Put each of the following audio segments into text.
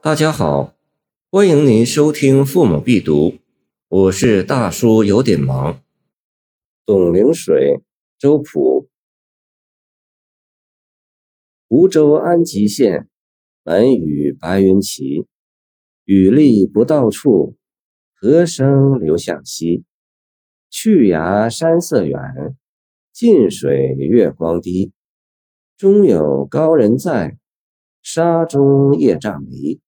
大家好，欢迎您收听《父母必读》，我是大叔，有点忙。董灵水，周朴。湖州安吉县，门宇白云齐，雨力不到处，河声流向西。去崖山色远，近水月光低。中有高人在，沙中夜障离。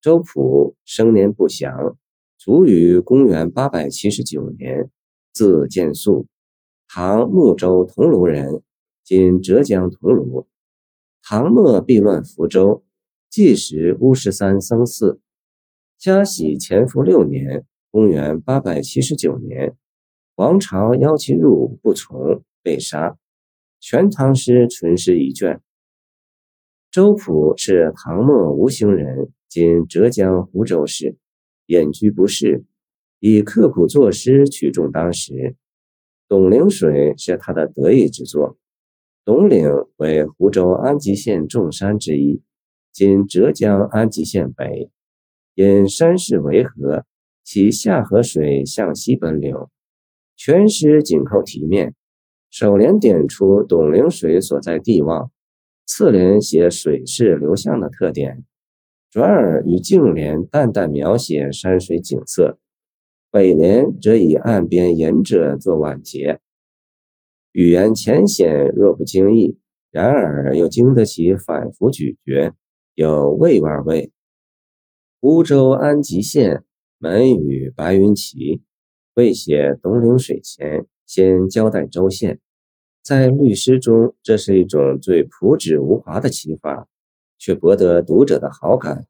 周朴生年不详，卒于公元八百七十九年，字建肃，唐睦州桐庐人，今浙江桐庐。唐末避乱福州，即时乌石山僧寺。嘉禧乾伏六年（公元八百七十九年），王朝邀其入，不从，被杀。《全唐诗》纯诗一卷。周朴是唐末吴兴人。今浙江湖州市，隐居不仕，以刻苦作诗取众当时。《董陵水》是他的得意之作。董岭为湖州安吉县众山之一，今浙江安吉县北。因山势为河，其下河水向西奔流。全诗紧扣题面，首联点出董陵水所在地望，次联写水势流向的特点。转而与颈联淡淡描写山水景色，尾联则以岸边隐者作晚节。语言浅显，若不经意，然而又经得起反复咀嚼，有味味味。湖州安吉县门宇白云齐，未写东岭水前，先交代州县。在律诗中，这是一种最朴质无华的起法。却博得读者的好感。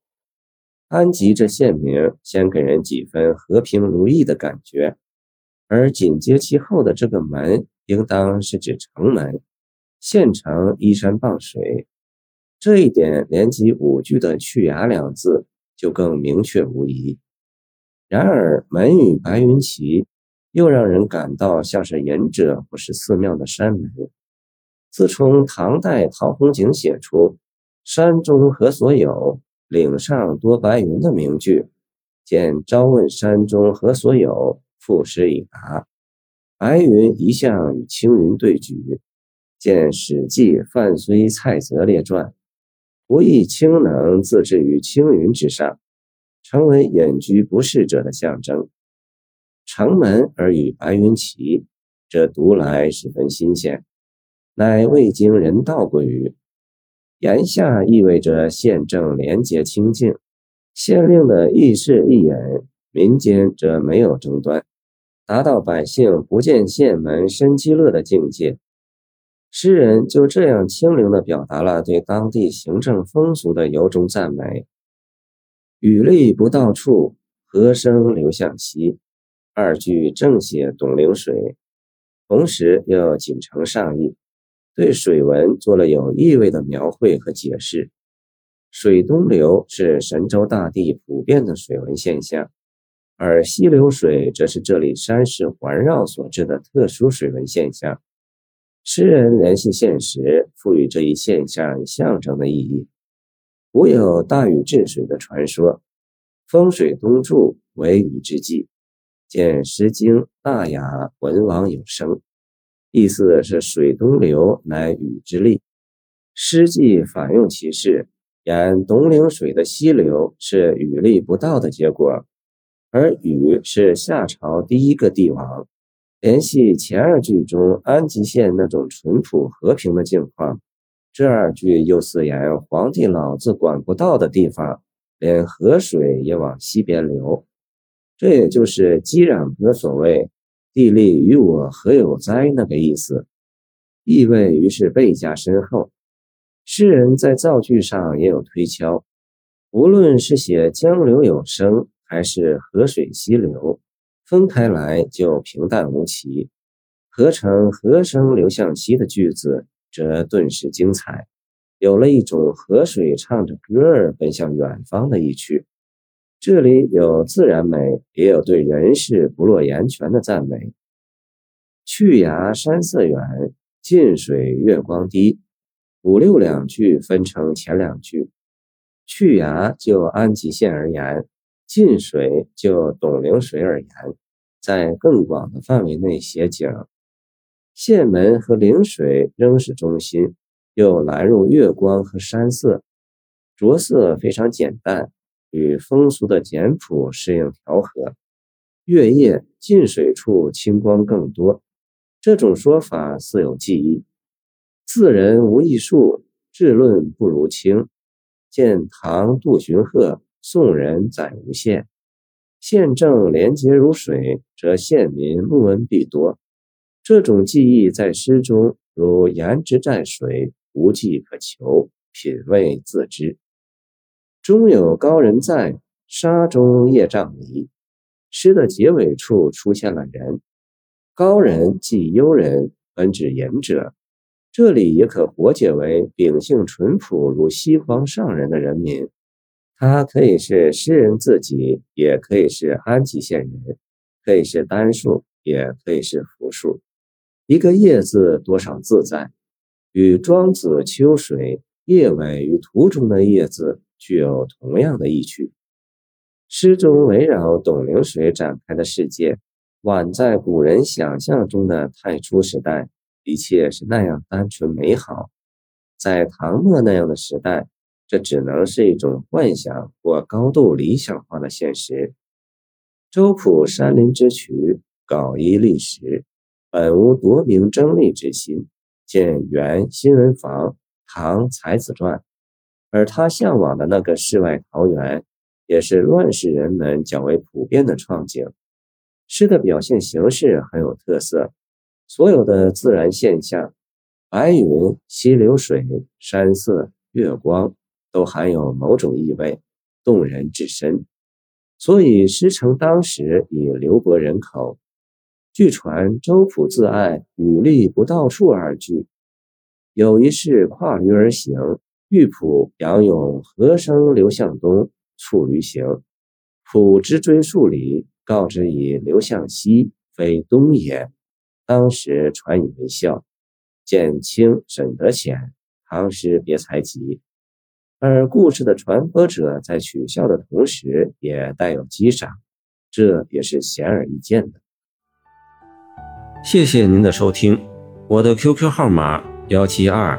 安吉这县名先给人几分和平如意的感觉，而紧接其后的这个门，应当是指城门。县城依山傍水，这一点连及五句的去崖两字就更明确无疑。然而门与白云齐，又让人感到像是隐者或是寺庙的山门。自从唐代陶弘景写出。山中何所有？岭上多白云的名句，见朝问山中何所有，赋诗以答。白云一向与青云对举，见《史记·范睢蔡泽列传》，不亦青能自置于青云之上，成为隐居不仕者的象征。城门而与白云齐，这读来十分新鲜，乃未经人道过语。言下意味着县政廉洁清净，县令的议事一言，民间则没有争端，达到百姓不见县门生积乐的境界。诗人就这样清灵地表达了对当地行政风俗的由衷赞美。雨粒不到处，河声流向西。二句正写董陵水，同时又锦承上意。对水文做了有意味的描绘和解释。水东流是神州大地普遍的水文现象，而西流水则是这里山势环绕所致的特殊水文现象。诗人联系现实，赋予这一现象象征的意义。古有大禹治水的传说，风水东注为禹之际，见《诗经·大雅·文王有声》。意思是水东流乃禹之力，《诗记》反用其事，言董岭水的西流是禹力不到的结果，而禹是夏朝第一个帝王。联系前二句中安吉县那种淳朴和平的境况，这二句又似言皇帝老子管不到的地方，连河水也往西边流。这也就是积壤的所谓。地利与我何有哉？那个意思，意味于是倍加深厚。诗人在造句上也有推敲，无论是写江流有声，还是河水西流，分开来就平淡无奇；合成河声流向西的句子，则顿时精彩，有了一种河水唱着歌儿奔向远方的意趣。这里有自然美，也有对人事不落言全的赞美。去崖山色远，近水月光低。五六两句分成前两句，去崖就安吉县而言，近水就董陵水而言，在更广的范围内写景。县门和陵水仍是中心，又来入月光和山色，着色非常简单，与风俗的简朴适应调和。月夜近水处清光更多，这种说法似有记忆。自人无艺术，治论不如清。见唐杜荀鹤，宋人载无限。县政廉洁如水，则县民慕恩必多。这种技艺在诗中如言之在水，无迹可求，品味自知。终有高人在，沙中夜障离。诗的结尾处出现了人，高人即幽人，本指隐者。这里也可活解为秉性淳朴如西方上人的人民，他可以是诗人自己，也可以是安吉县人，可以是单数，也可以是复数。一个“叶”字多少自在，与庄子秋水叶尾与图中的“叶”字具有同样的意趣。诗中围绕董流水展开的世界，宛在古人想象中的太初时代。一切是那样单纯美好，在唐末那样的时代，这只能是一种幻想或高度理想化的现实。周浦山林之渠，稿一历史，本无夺名争利之心。见原新闻房《唐才子传》，而他向往的那个世外桃源，也是乱世人们较为普遍的创景。诗的表现形式很有特色。所有的自然现象，白云、溪流水、山色、月光，都含有某种意味，动人至深。所以诗成当时以刘伯人口。据传周朴自爱“雨力不到处”而句，有一事跨驴而行，遇仆杨勇何生刘向东，促驴行。仆之追数里，告之以刘向西，非东也。当时传以为笑，见清沈德潜唐诗别才集。而故事的传播者在取笑的同时，也带有击赏，这也是显而易见的。谢谢您的收听，我的 QQ 号码幺七二